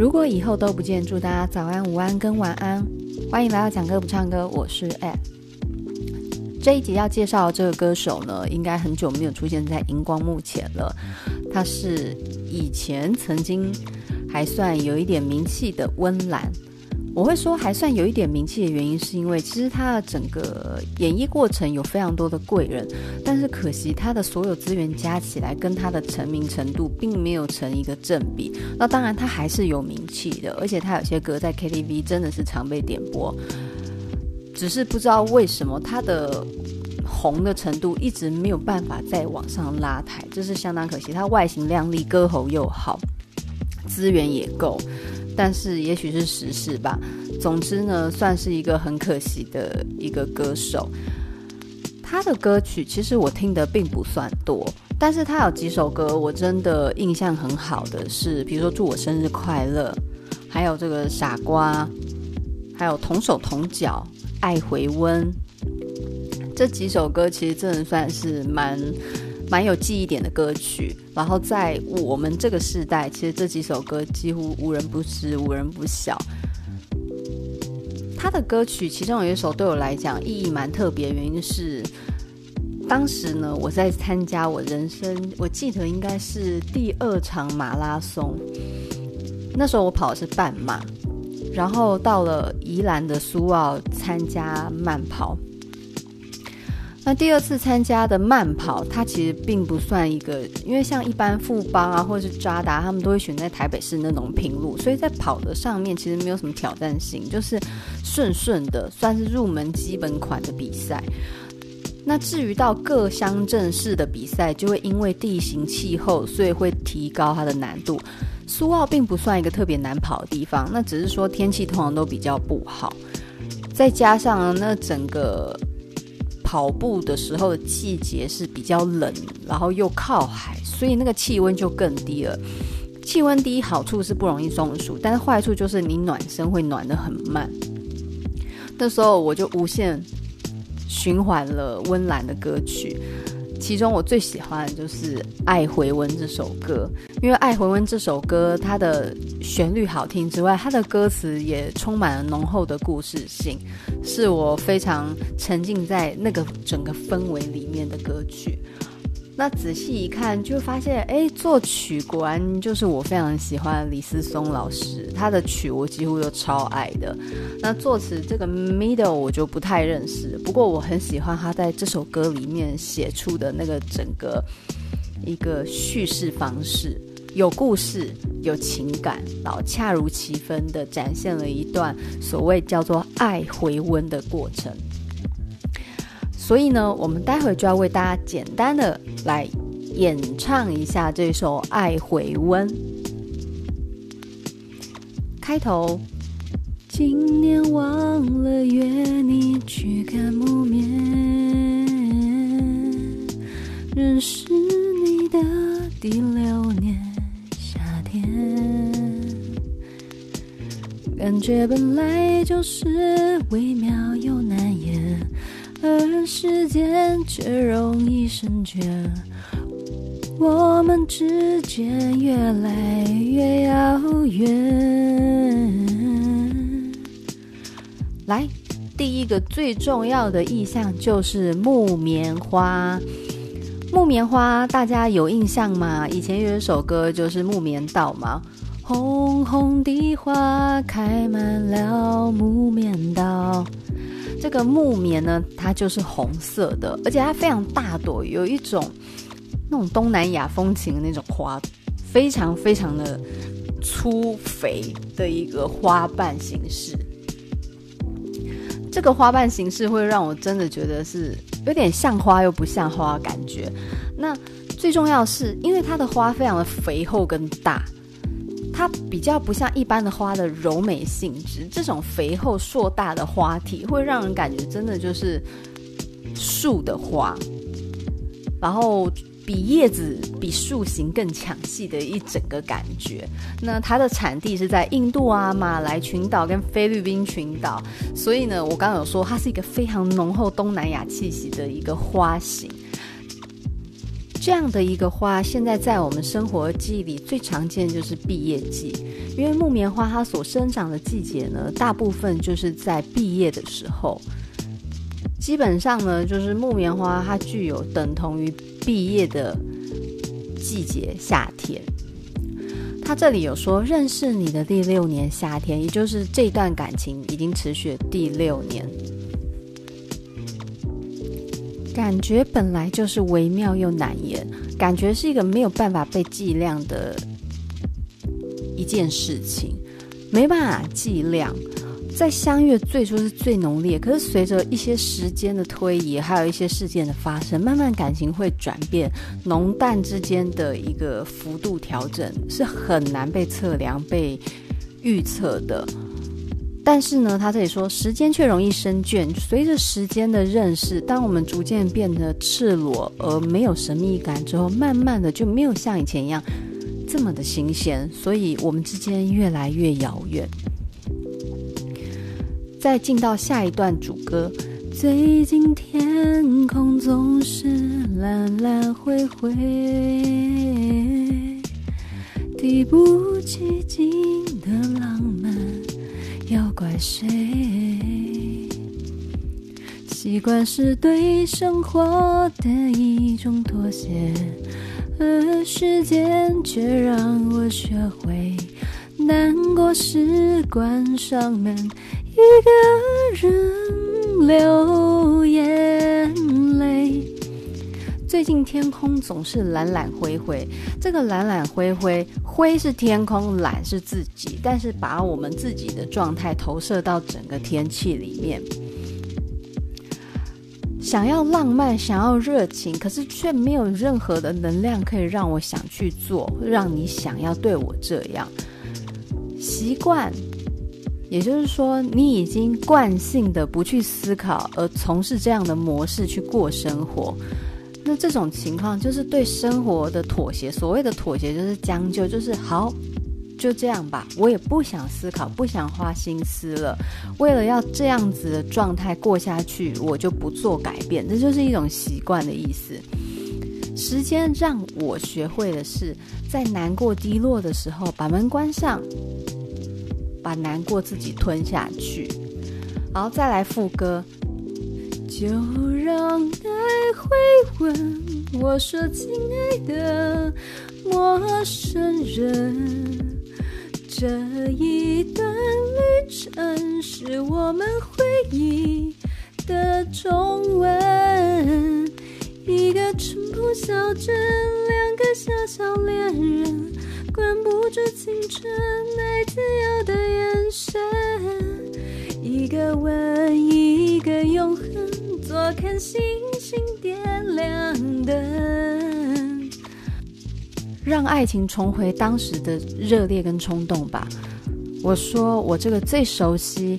如果以后都不见，祝大家早安、午安跟晚安。欢迎来到讲歌不唱歌，我是 App。这一集要介绍的这个歌手呢，应该很久没有出现在荧光幕前了。他是以前曾经还算有一点名气的温岚。我会说还算有一点名气的原因，是因为其实他的整个演艺过程有非常多的贵人，但是可惜他的所有资源加起来跟他的成名程度并没有成一个正比。那当然他还是有名气的，而且他有些歌在 KTV 真的是常被点播，只是不知道为什么他的红的程度一直没有办法再往上拉抬，这是相当可惜。他外形靓丽，歌喉又好，资源也够。但是也许是实事吧。总之呢，算是一个很可惜的一个歌手。他的歌曲其实我听的并不算多，但是他有几首歌我真的印象很好的是，比如说《祝我生日快乐》，还有这个《傻瓜》，还有《同手同脚》《爱回温》这几首歌，其实真的算是蛮。蛮有记忆点的歌曲，然后在我们这个时代，其实这几首歌几乎无人不知、无人不晓。他的歌曲其中有一首对我来讲意义蛮特别，原因是当时呢，我在参加我人生，我记得应该是第二场马拉松，那时候我跑的是半马，然后到了宜兰的苏澳参加慢跑。那第二次参加的慢跑，它其实并不算一个，因为像一般富邦啊，或者是渣打，他们都会选在台北市那种平路，所以在跑的上面其实没有什么挑战性，就是顺顺的，算是入门基本款的比赛。那至于到各乡镇市的比赛，就会因为地形气候，所以会提高它的难度。苏澳并不算一个特别难跑的地方，那只是说天气通常都比较不好，再加上那整个。跑步的时候的季节是比较冷，然后又靠海，所以那个气温就更低了。气温低好处是不容易中暑，但是坏处就是你暖身会暖得很慢。那时候我就无限循环了温岚的歌曲。其中我最喜欢的就是《爱回温》这首歌，因为《爱回温》这首歌它的旋律好听之外，它的歌词也充满了浓厚的故事性，是我非常沉浸在那个整个氛围里面的歌曲。那仔细一看，就发现，哎，作曲果然就是我非常喜欢李思松老师，他的曲我几乎都超爱的。那作词这个 Middle 我就不太认识，不过我很喜欢他在这首歌里面写出的那个整个一个叙事方式，有故事，有情感，然后恰如其分的展现了一段所谓叫做爱回温的过程。所以呢，我们待会就要为大家简单的来演唱一下这首《爱回温》。开头，今年忘了约你去看木棉，认识你的第六年夏天，感觉本来就是微妙又。而时间却容易生倦，我们之间越来越遥远。来，第一个最重要的意象就是木棉花。木棉花大家有印象吗？以前有一首歌就是《木棉道》嘛，红红的花开满了木棉道。这个木棉呢，它就是红色的，而且它非常大朵，有一种那种东南亚风情的那种花，非常非常的粗肥的一个花瓣形式。这个花瓣形式会让我真的觉得是有点像花又不像花的感觉。那最重要是，因为它的花非常的肥厚跟大。它比较不像一般的花的柔美性质，这种肥厚硕大的花体会让人感觉真的就是树的花，然后比叶子比树形更抢戏的一整个感觉。那它的产地是在印度啊、马来群岛跟菲律宾群岛，所以呢，我刚刚有说它是一个非常浓厚东南亚气息的一个花型。这样的一个花，现在在我们生活记忆里最常见就是毕业季，因为木棉花它所生长的季节呢，大部分就是在毕业的时候。基本上呢，就是木棉花它具有等同于毕业的季节，夏天。他这里有说，认识你的第六年夏天，也就是这段感情已经持续第六年。感觉本来就是微妙又难言，感觉是一个没有办法被计量的一件事情，没办法计量。在相遇最初是最浓烈，可是随着一些时间的推移，还有一些事件的发生，慢慢感情会转变，浓淡之间的一个幅度调整是很难被测量、被预测的。但是呢，他这里说，时间却容易生倦。随着时间的认识，当我们逐渐变得赤裸而没有神秘感之后，慢慢的就没有像以前一样这么的新鲜，所以我们之间越来越遥远。再进到下一段主歌，最近天空总是蓝蓝灰灰，提不起劲的浪漫。要怪谁？习惯是对生活的一种妥协，而时间却让我学会难过时关上门，一个人流眼泪。最近天空总是蓝蓝灰灰，这个蓝蓝灰灰，灰是天空，蓝是自己，但是把我们自己的状态投射到整个天气里面，想要浪漫，想要热情，可是却没有任何的能量可以让我想去做，让你想要对我这样。习惯，也就是说，你已经惯性的不去思考，而从事这样的模式去过生活。那这种情况就是对生活的妥协。所谓的妥协就是将就，就是好，就这样吧。我也不想思考，不想花心思了。为了要这样子的状态过下去，我就不做改变。这就是一种习惯的意思。时间让我学会的是，在难过低落的时候，把门关上，把难过自己吞下去，然后再来副歌。就让爱问我说：“亲爱的陌生人，这一段旅程是我们回忆的中文。一个淳朴小镇，两个小小恋人，关不住青春爱自由的眼神。一个吻，一个永恒。”多看星点亮灯，让爱情重回当时的热烈跟冲动吧。我说我这个最熟悉、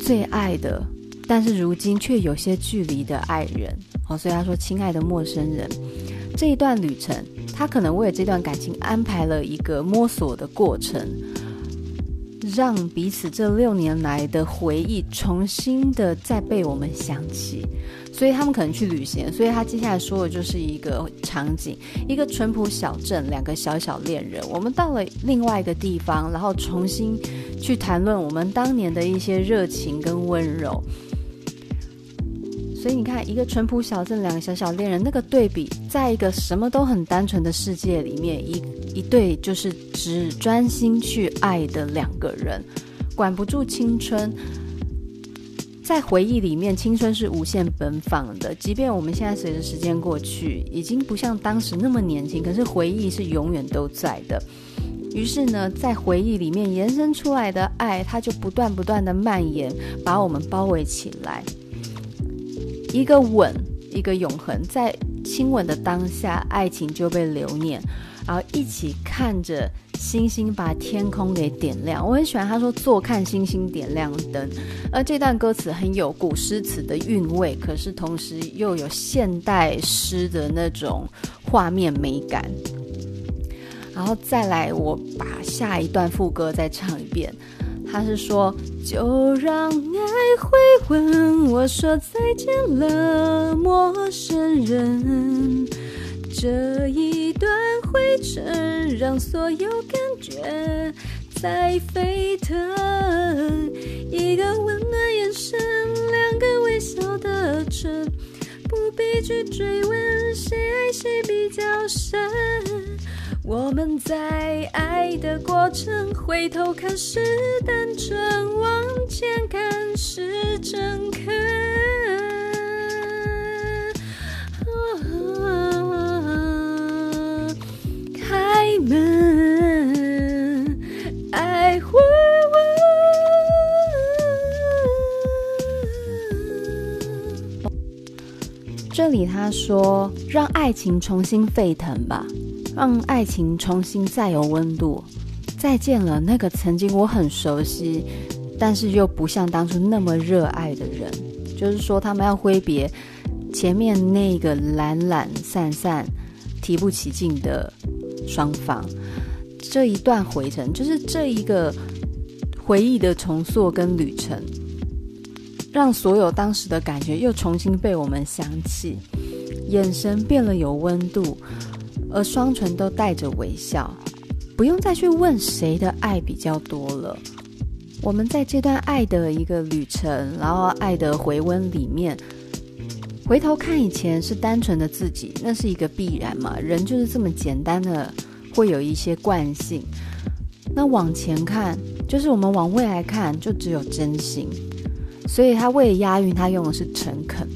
最爱的，但是如今却有些距离的爱人。哦，所以他说：“亲爱的陌生人，这一段旅程，他可能为这段感情安排了一个摸索的过程。”让彼此这六年来的回忆重新的再被我们想起，所以他们可能去旅行。所以他接下来说的就是一个场景：一个淳朴小镇，两个小小恋人。我们到了另外一个地方，然后重新去谈论我们当年的一些热情跟温柔。所以你看，一个淳朴小镇，两个小小恋人，那个对比，在一个什么都很单纯的世界里面，一一对就是只专心去爱的两个人，管不住青春。在回忆里面，青春是无限奔放的。即便我们现在随着时间过去，已经不像当时那么年轻，可是回忆是永远都在的。于是呢，在回忆里面延伸出来的爱，它就不断不断的蔓延，把我们包围起来。一个吻，一个永恒，在亲吻的当下，爱情就被留念，然后一起看着星星把天空给点亮。我很喜欢他说“坐看星星点亮灯”，而这段歌词很有古诗词的韵味，可是同时又有现代诗的那种画面美感。然后再来，我把下一段副歌再唱一遍。他是说，就让爱回问我说再见了，陌生人。这一段灰尘让所有感觉在沸腾，一个温暖眼神，两个微笑的唇，不必去追问谁爱谁比较深。我们在爱的过程，回头看是单纯，往前看是诚恳。这里他说：“让爱情重新沸腾吧，让爱情重新再有温度。再见了，那个曾经我很熟悉，但是又不像当初那么热爱的人。就是说，他们要挥别前面那个懒懒散散、提不起劲的双方。这一段回程，就是这一个回忆的重塑跟旅程。”让所有当时的感觉又重新被我们想起，眼神变了有温度，而双唇都带着微笑，不用再去问谁的爱比较多了。我们在这段爱的一个旅程，然后爱的回温里面，回头看以前是单纯的自己，那是一个必然嘛，人就是这么简单的，会有一些惯性。那往前看，就是我们往未来看，就只有真心。所以他为了押韵，他用的是诚恳。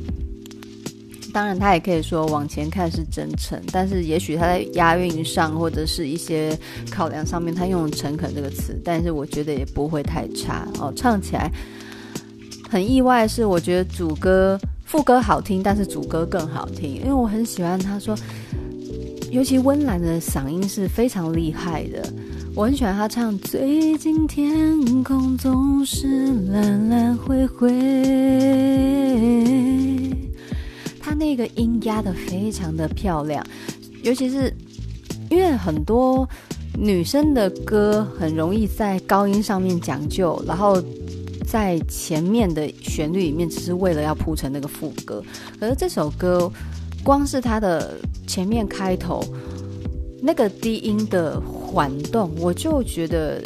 当然，他也可以说往前看是真诚，但是也许他在押韵上或者是一些考量上面，他用诚恳这个词。但是我觉得也不会太差哦，唱起来很意外。是我觉得主歌副歌好听，但是主歌更好听，因为我很喜欢他说，尤其温岚的嗓音是非常厉害的。我很喜欢他唱，最近天空总是蓝蓝灰灰，他那个音压得非常的漂亮，尤其是因为很多女生的歌很容易在高音上面讲究，然后在前面的旋律里面只是为了要铺成那个副歌，可是这首歌光是它的前面开头那个低音的。缓动，我就觉得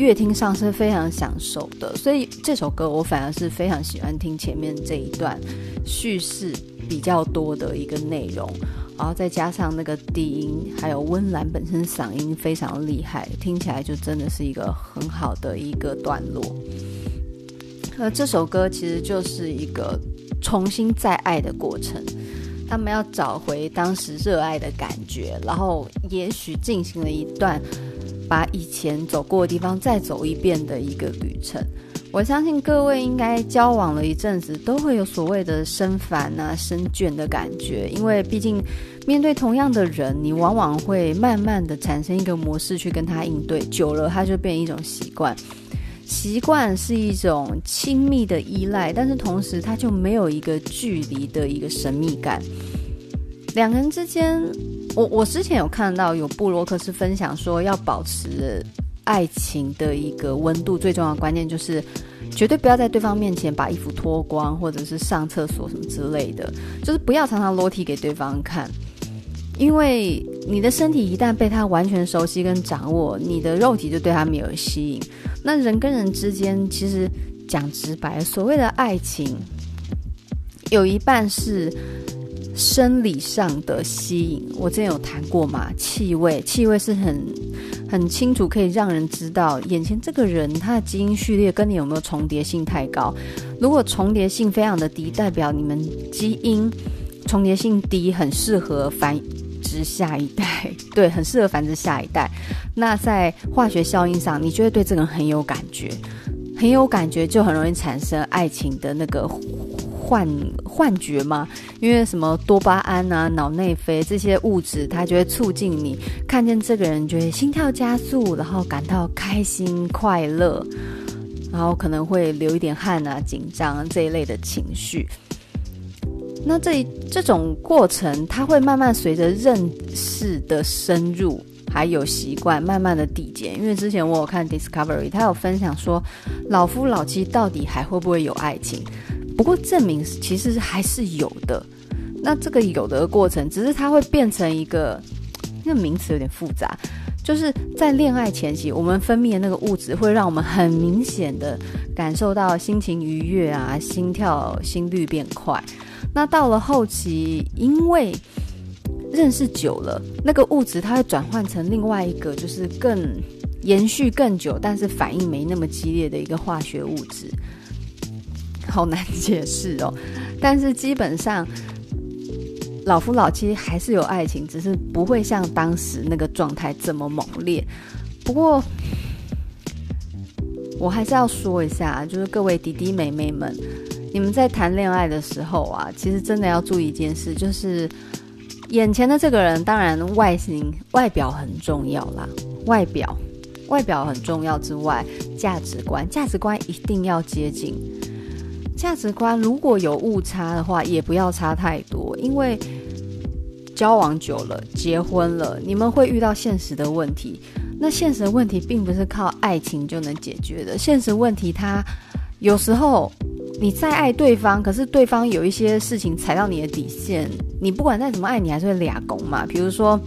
乐听上是非常享受的，所以这首歌我反而是非常喜欢听前面这一段叙事比较多的一个内容，然后再加上那个低音，还有温岚本身嗓音非常厉害，听起来就真的是一个很好的一个段落。那，这首歌其实就是一个重新再爱的过程。他们要找回当时热爱的感觉，然后也许进行了一段把以前走过的地方再走一遍的一个旅程。我相信各位应该交往了一阵子，都会有所谓的生烦啊、生倦的感觉，因为毕竟面对同样的人，你往往会慢慢的产生一个模式去跟他应对，久了他就变一种习惯。习惯是一种亲密的依赖，但是同时它就没有一个距离的一个神秘感。两个人之间，我我之前有看到有部落客是分享说，要保持爱情的一个温度，最重要的关键就是绝对不要在对方面前把衣服脱光，或者是上厕所什么之类的，就是不要常常裸体给对方看。因为你的身体一旦被他完全熟悉跟掌握，你的肉体就对他没有吸引。那人跟人之间，其实讲直白，所谓的爱情，有一半是生理上的吸引。我之前有谈过嘛，气味，气味是很很清楚，可以让人知道眼前这个人他的基因序列跟你有没有重叠性太高。如果重叠性非常的低，代表你们基因重叠性低，很适合繁。殖下一代，对，很适合繁殖下一代。那在化学效应上，你就会对这个人很有感觉，很有感觉，就很容易产生爱情的那个幻幻觉嘛。因为什么多巴胺啊、脑内啡这些物质，它就会促进你看见这个人，就会心跳加速，然后感到开心快乐，然后可能会流一点汗啊、紧张这一类的情绪。那这这种过程，它会慢慢随着认识的深入，还有习惯慢慢的递减。因为之前我有看 Discovery，他有分享说，老夫老妻到底还会不会有爱情？不过证明其实还是有的。那这个有的过程，只是它会变成一个，那个名词有点复杂，就是在恋爱前期，我们分泌的那个物质会让我们很明显的感受到心情愉悦啊，心跳、心率变快。那到了后期，因为认识久了，那个物质它会转换成另外一个，就是更延续更久，但是反应没那么激烈的一个化学物质，好难解释哦。但是基本上。老夫老妻还是有爱情，只是不会像当时那个状态这么猛烈。不过，我还是要说一下，就是各位弟弟妹妹们，你们在谈恋爱的时候啊，其实真的要注意一件事，就是眼前的这个人，当然外形、外表很重要啦，外表、外表很重要之外，价值观、价值观一定要接近。价值观如果有误差的话，也不要差太多，因为交往久了，结婚了，你们会遇到现实的问题。那现实的问题并不是靠爱情就能解决的。现实问题，它有时候你再爱对方，可是对方有一些事情踩到你的底线，你不管再怎么爱，你还是会俩拱嘛。比如说。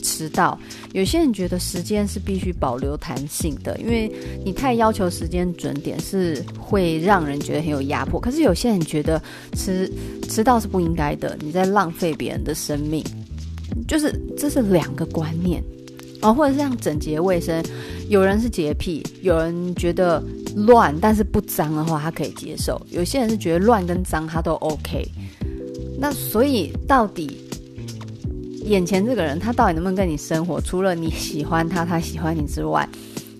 迟到，有些人觉得时间是必须保留弹性的，因为你太要求时间准点是会让人觉得很有压迫。可是有些人觉得迟迟到是不应该的，你在浪费别人的生命，就是这是两个观念哦，或者是像整洁卫生，有人是洁癖，有人觉得乱但是不脏的话他可以接受，有些人是觉得乱跟脏他都 OK。那所以到底？眼前这个人，他到底能不能跟你生活？除了你喜欢他，他喜欢你之外，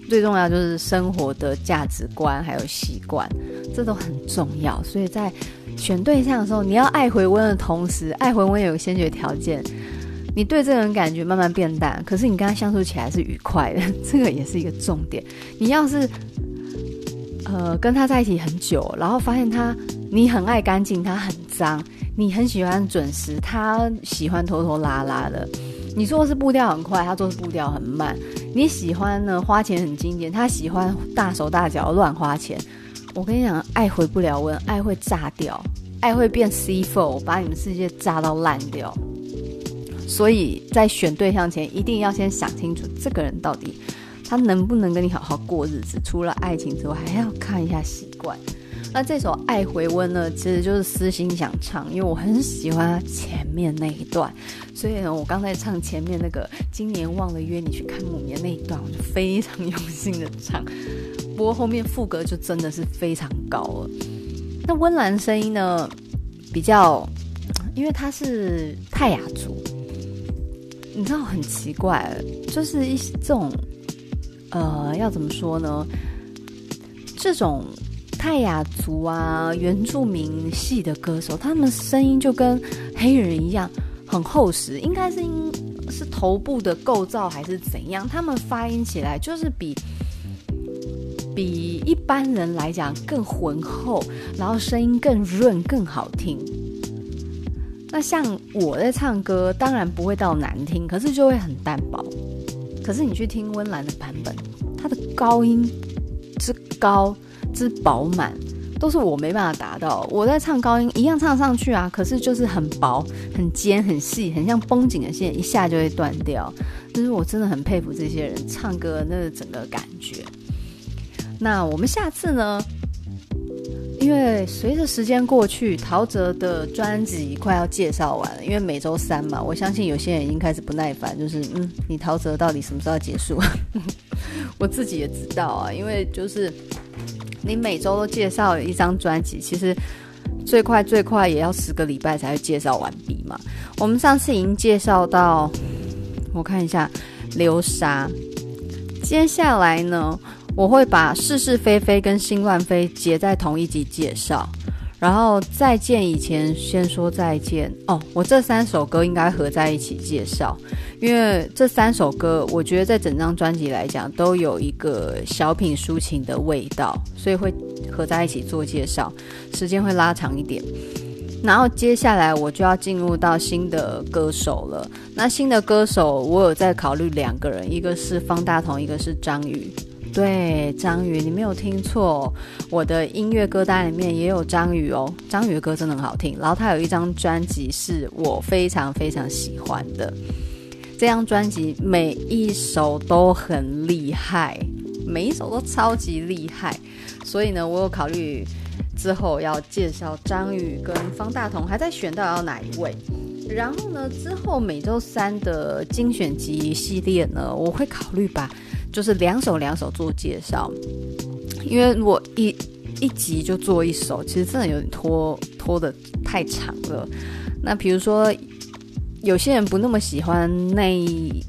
最重要就是生活的价值观还有习惯，这都很重要。所以在选对象的时候，你要爱回温的同时，爱回温有个先决条件，你对这个人感觉慢慢变淡，可是你跟他相处起来是愉快的，这个也是一个重点。你要是呃跟他在一起很久，然后发现他你很爱干净，他很脏。你很喜欢准时，他喜欢拖拖拉拉的。你做事步调很快，他做事步调很慢。你喜欢呢花钱很精简，他喜欢大手大脚乱花钱。我跟你讲，爱回不了温，爱会炸掉，爱会变 C4，把你们世界炸到烂掉。所以在选对象前，一定要先想清楚这个人到底他能不能跟你好好过日子。除了爱情之外，还要看一下习惯。那这首《爱回温》呢，其实就是私心想唱，因为我很喜欢前面那一段，所以呢，我刚才唱前面那个“今年忘了约你去看母年”那一段，我就非常用心的唱。不过后面副歌就真的是非常高了。那温岚声音呢，比较，因为他是泰雅族，你知道很奇怪，就是一这种，呃，要怎么说呢？这种。泰雅族啊，原住民系的歌手，他们声音就跟黑人一样很厚实，应该是因是头部的构造还是怎样？他们发音起来就是比比一般人来讲更浑厚，然后声音更润更好听。那像我在唱歌，当然不会到难听，可是就会很单薄。可是你去听温岚的版本，它的高音之高。之饱满都是我没办法达到。我在唱高音一样唱上去啊，可是就是很薄、很尖、很细，很像绷紧的线，一下就会断掉。就是我真的很佩服这些人唱歌那个整个感觉。那我们下次呢？因为随着时间过去，陶喆的专辑快要介绍完了，因为每周三嘛，我相信有些人已经开始不耐烦，就是嗯，你陶喆到底什么时候要结束？我自己也知道啊，因为就是。你每周都介绍一张专辑，其实最快最快也要十个礼拜才会介绍完毕嘛。我们上次已经介绍到，我看一下流沙。接下来呢，我会把是是非非跟心乱飞结在同一集介绍。然后再见以前先说再见哦，我这三首歌应该合在一起介绍，因为这三首歌我觉得在整张专辑来讲都有一个小品抒情的味道，所以会合在一起做介绍，时间会拉长一点。然后接下来我就要进入到新的歌手了，那新的歌手我有在考虑两个人，一个是方大同，一个是张宇。对，张宇，你没有听错，我的音乐歌单里面也有张宇哦。张宇的歌真的很好听，然后他有一张专辑是我非常非常喜欢的。这张专辑每一首都很厉害，每一首都超级厉害，所以呢，我有考虑之后要介绍张宇跟方大同，还在选到要哪一位。然后呢，之后每周三的精选集系列呢，我会考虑把就是两首两首做介绍，因为我一一集就做一首，其实真的有点拖拖的太长了。那比如说。有些人不那么喜欢那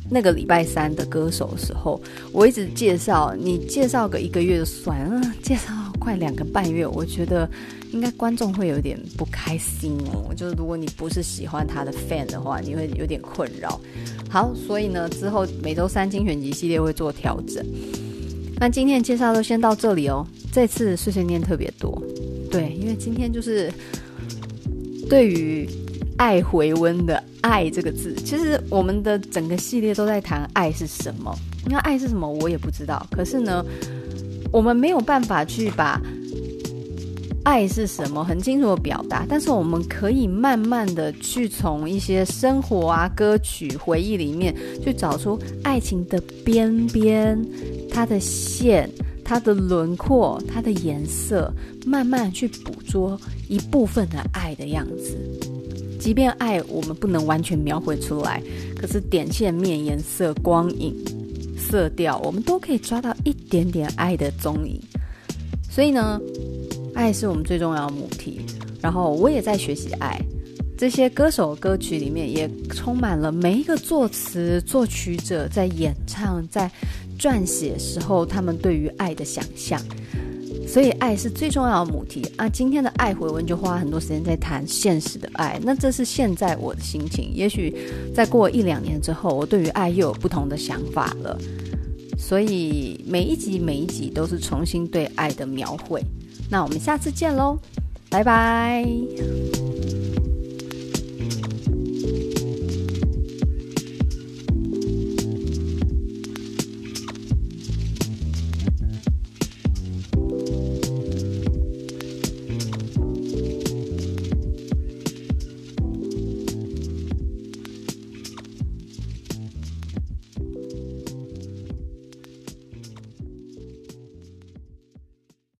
那个礼拜三的歌手的时候，我一直介绍你介绍个一个月就算了，介绍快两个半月，我觉得应该观众会有点不开心哦。就是如果你不是喜欢他的 fan 的话，你会有点困扰。好，所以呢，之后每周三精选集系列会做调整。那今天的介绍就先到这里哦。这次碎碎念特别多，对，因为今天就是对于。爱回温的“爱”这个字，其实我们的整个系列都在谈爱是什么。那爱是什么，我也不知道。可是呢，我们没有办法去把爱是什么很清楚的表达，但是我们可以慢慢的去从一些生活啊、歌曲、回忆里面去找出爱情的边边、它的线、它的轮廓、它的颜色，慢慢去捕捉一部分的爱的样子。即便爱我们不能完全描绘出来，可是点线面、颜色、光影、色调，我们都可以抓到一点点爱的踪影。所以呢，爱是我们最重要的母题。然后我也在学习爱，这些歌手歌曲里面也充满了每一个作词作曲者在演唱、在撰写时候，他们对于爱的想象。所以爱是最重要的母题啊！今天的爱回文就花很多时间在谈现实的爱，那这是现在我的心情。也许再过一两年之后，我对于爱又有不同的想法了。所以每一集每一集都是重新对爱的描绘。那我们下次见喽，拜拜。